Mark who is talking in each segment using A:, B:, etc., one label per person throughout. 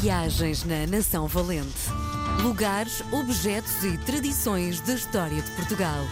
A: Viagens na Nação Valente. Lugares, objetos e tradições da história de Portugal.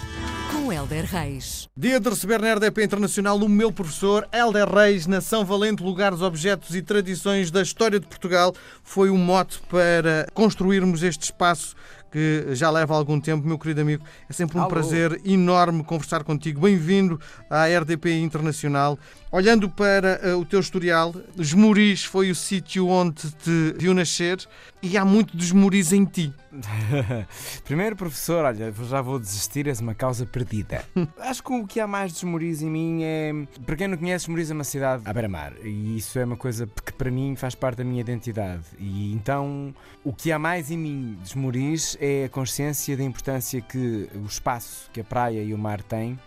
A: Com Helder Reis.
B: Dia de receber na RDP Internacional o meu professor Helder Reis, Nação Valente, lugares, objetos e tradições da história de Portugal. Foi um mote para construirmos este espaço que já leva algum tempo, meu querido amigo. É sempre um
C: Alô.
B: prazer enorme conversar contigo. Bem-vindo à RDP Internacional. Olhando para uh, o teu historial, Esmoriz foi o sítio onde te viu nascer e há muito de Esmoriz em ti.
C: Primeiro, professor, olha, já vou desistir, és uma causa perdida. Acho que o que há mais de Esmoriz em mim é. Para quem não conhece, Esmoriz é uma cidade à beira-mar e isso é uma coisa que para mim faz parte da minha identidade. E então, o que há mais em mim de Esmoriz é a consciência da importância que o espaço que a praia e o mar têm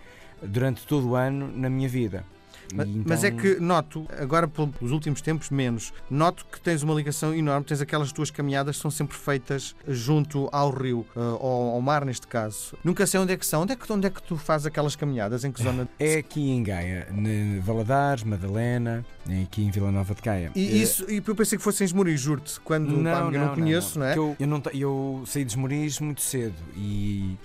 C: durante todo o ano na minha vida.
B: Ma-
C: E
B: Mas é
C: então-
B: que noto, agora pelos últimos tempos, menos, noto que tens uma ligação enorme, tens aquelas tuas caminhadas que são sempre feitas junto ao rio, eh, ou ao mar neste caso. Nunca sei onde é que são. Onde é que, onde é que tu fazes aquelas caminhadas? Em que zona?
C: É aqui em Gaia, na Valadares, Madalena, é aqui em Vila Nova de Gaia.
B: E,
C: Eh,
B: isso, e eu pensei que fossem Esmoriz, juro-te, quando pá, eu não, conheço, não, é?
C: Que Eu, eu, não eu saí dos Moris muito cedo e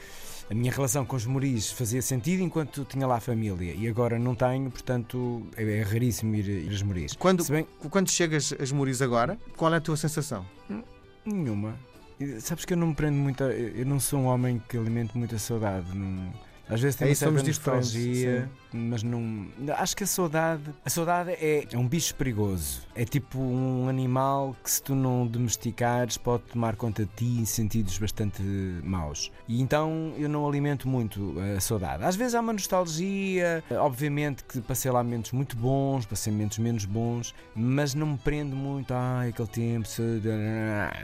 C: a minha relação com os Moris fazia sentido enquanto tinha lá a família e agora não tenho, portanto é, é raríssimo ir, ir aos Moris.
B: Quando,
C: bem,
B: quando chegas a Esmoriz agora, qual é a tua sensação?
C: nenhuma. Sabes que eu não me prendo muito. a- Eu não sou um homem que alimento muita saudade. não- Às vezes uma certa
B: somos
C: nostalgia, mas não. Acho que a saudade. A saudade é, é um bicho perigoso. É tipo um animal que, se tu não domesticares, pode tomar conta de ti em sentidos bastante maus. E então eu não alimento muito a saudade. Às vezes há uma nostalgia, obviamente que passei lá momentos muito bons, passei momentos menos bons, mas não me prendo muito. Ai, aquele tempo. se-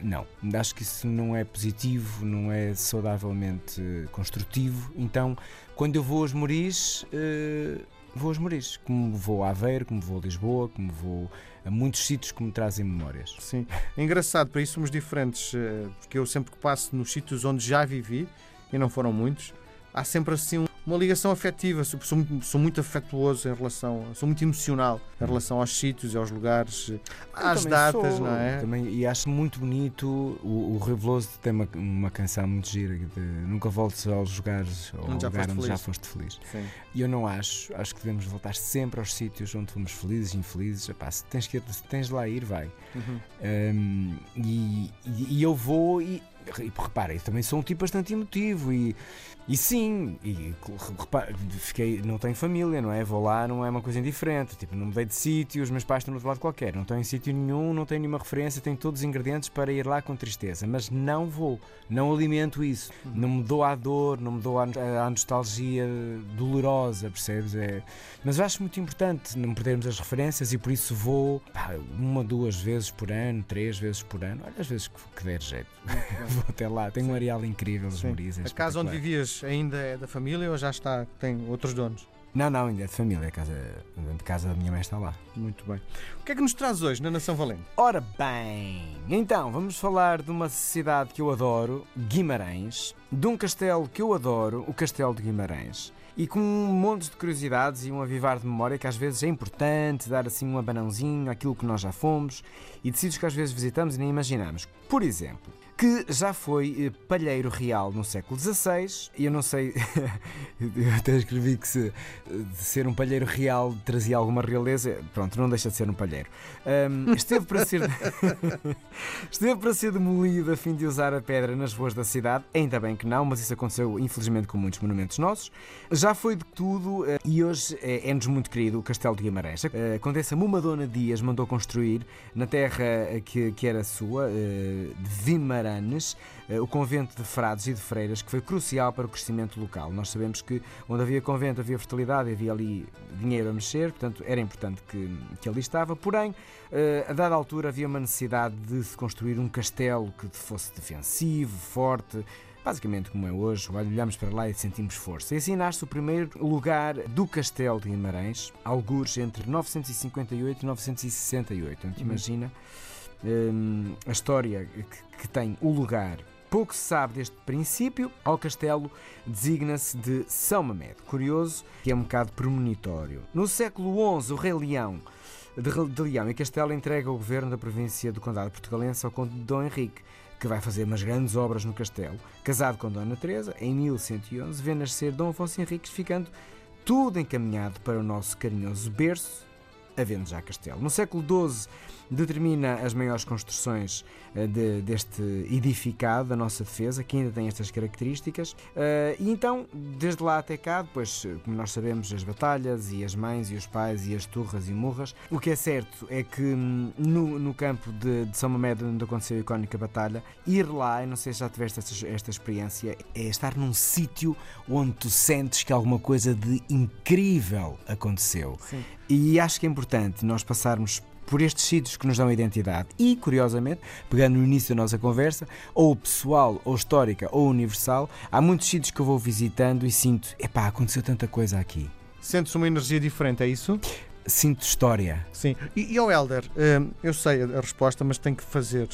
C: Não. Acho que isso não é positivo, não é saudavelmente construtivo. Então, quando eu vou aos Moris, eh, vou aos Moris. Como vou a Aveiro, como vou a Lisboa, como vou a muitos sítios que me trazem memórias.
B: Sim. É engraçado, para isso somos diferentes, eh, porque eu sempre que passo nos sítios onde já vivi, e não foram muitos, há sempre assim uma ligação afetiva. Sou, sou muito- sou muito afetuoso em relação, sou muito emocional em relação aos sítios, aos lugares, às datas,
C: sou,
B: não é?
C: Também, e acho muito bonito. O, o Rio Veloso tem uma, uma canção muito gira de Nunca voltes aos lugares ao
B: Onde já
C: lugar
B: foste
C: onde já
B: feliz.
C: foste feliz. E eu não acho. Acho que devemos voltar sempre aos sítios onde fomos felizes e infelizes. Epá, se, tens que, se tens lá ir, vai.
B: Uhum.
C: Um, e, e- e eu vou e, e repara, eu também sou um tipo bastante emotivo e, e sim, e repara, fiquei, não tenho família, não é? Vou lá, não é uma coisa indiferente, tipo, não mudei de sítio, os meus pais estão no outro lado qualquer, não estou em sítio nenhum, não tenho nenhuma referência, tenho todos os ingredientes para ir lá com tristeza, mas não vou, não alimento isso, não me dou à dor, não me dou à, à nostalgia dolorosa, percebes? É, mas eu acho muito importante não perdermos as referências e por isso vou pá, uma, duas vezes por ano, três vezes por ano, olha, às vezes que, que der jeito. vou até lá, tem um areal incrível, os é
B: A casa onde vivias ainda é da família ou já está, tem outros donos?
C: Não, não, ainda é de família, a casa, a casa da minha mãe está lá.
B: Muito bem. O que é que nos traz hoje na Nação Valente?
C: Ora bem, então vamos falar de uma cidade que eu adoro, Guimarães, de um castelo que eu adoro, o Castelo de Guimarães. E com um monte de curiosidades e um avivar de memória que às vezes é importante dar assim um abanãozinho àquilo que nós já fomos e de sítios que às vezes visitamos e nem imaginamos. Por exemplo, que já foi eh, palheiro real no século XVI, eu não sei, eu até escrevi que se eh, ser um palheiro real trazia alguma realeza, pronto, não deixa de ser um palheiro. Ahm, esteve para ser esteve para ser demolido a fim de usar a pedra nas ruas da cidade, ainda bem que não, mas isso aconteceu infelizmente com muitos monumentos nossos. Já foi de tudo eh, e hoje é- é-nos muito querido o Castelo de Guimarães. A Condessa Mumadona Dias mandou construir na terra eh, que, que era sua, eh, de Vimaranes, eh, o convento de frades e de freiras, que foi crucial para o crescimento local. Nós sabemos que onde havia convento havia fertilidade, havia ali dinheiro a mexer, portanto era importante que, que ali estava. Porém, eh, a dada altura havia uma necessidade de se construir um castelo que fosse defensivo, forte, basicamente como é hoje, olhamos para lá e sentimos força. E assim nasce o primeiro lugar do Castelo de Guimarães, algures entre 958 e 968. Então, imagina hum, a história que, que tem o lugar. Pouco se sabe deste princípio, ao castelo designa-se de São Mamed. Curioso que é um bocado premonitório. No século XI, o Rei Leão de, de Leão e Castelo entrega o governo da província do Condado Portugalense ao Conde Dom Henrique, que vai fazer umas grandes obras no castelo. Casado com Dona Teresa, em 1111 vê nascer Dom Afonso Henriques, ficando tudo encaminhado para o nosso carinhoso berço, havendo já castelo. No século XII determina as maiores construções uh, de, deste edificado da nossa defesa, que ainda tem estas características. Uh, e então, desde lá até cá, depois, como nós sabemos, as batalhas e as mães e os pais e as turras e murras. O que é certo é que hum, no, no campo de, de, São Mamede, onde aconteceu a icónica batalha, ir lá, e não sei se já tiveste esta, esta experiência, é estar num sítio onde tu sentes que alguma coisa de incrível aconteceu. Sim. E acho que é importante nós passarmos por estes sítios que nos dão identidade. E, curiosamente, pegando no início da nossa conversa, ou pessoal, ou histórica, ou universal, há muitos sítios que eu vou visitando e sinto, epá, aconteceu tanta coisa aqui.
B: Sentes uma energia diferente, é isso?
C: Sinto história.
B: Sim. E, e ao Helder, hum, eu sei a resposta, mas tenho que fazer,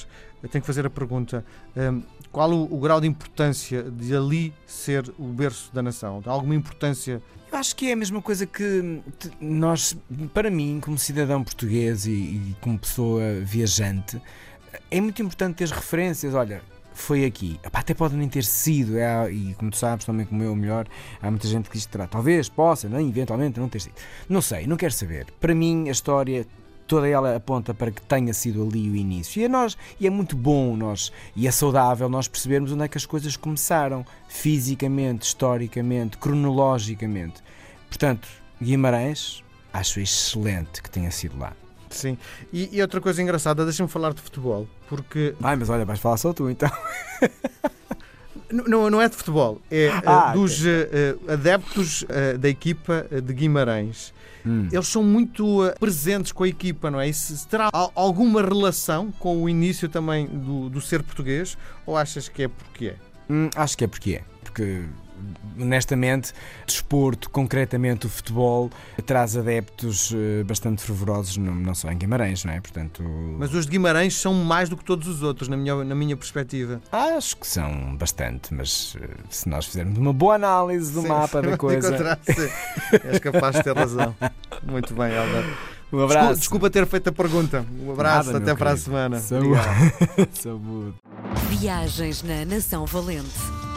B: tenho que fazer a pergunta. Hum, qual o, o grau de importância de ali ser o berço da nação? De alguma importância
C: eu acho que é a mesma coisa que nós, para mim, como cidadão português e, e como pessoa viajante, é muito importante ter referências. Olha, foi aqui. Epá, até pode nem ter sido, é, e como tu sabes, também como eu, melhor, há muita gente que diz que terá. Talvez possa, não, eventualmente não ter sido. Não sei, não quero saber. Para mim, a história toda ela aponta para que tenha sido ali o início. E, é nós, e é muito bom nós, e é saudável nós percebermos onde é que as coisas começaram, fisicamente, historicamente, cronologicamente. Portanto, Guimarães, acho excelente que tenha sido lá.
B: Sim, e, e outra coisa engraçada, deixa-me falar de futebol, porque.
C: Ai, mas olha, vais falar só tu então.
B: Não, não é de futebol, é ah, uh, dos uh, adeptos uh, da equipa de Guimarães. Hum. Eles são muito presentes com a equipa, não é? E se, terá alguma relação com o início também do, do ser português ou achas que é porque é?
C: Hum, acho que é porque é. Porque honestamente, desporto, concretamente o futebol, traz adeptos eh, bastante fervorosos, não só em Guimarães, não é? Portanto...
B: Mas os de Guimarães são mais do que todos os outros, na minha, na minha perspectiva.
C: Acho que são bastante, mas eh, se nós fizermos uma boa análise do Sim, mapa da coisa.
B: És capaz de ter razão. Muito bem, Alda. Um abraço. Desculpa, desculpa, ter feito a pergunta. Um abraço, Nada, até para querido. a semana.
C: Saúde. Saúde.
A: Viagens na Nação Valente.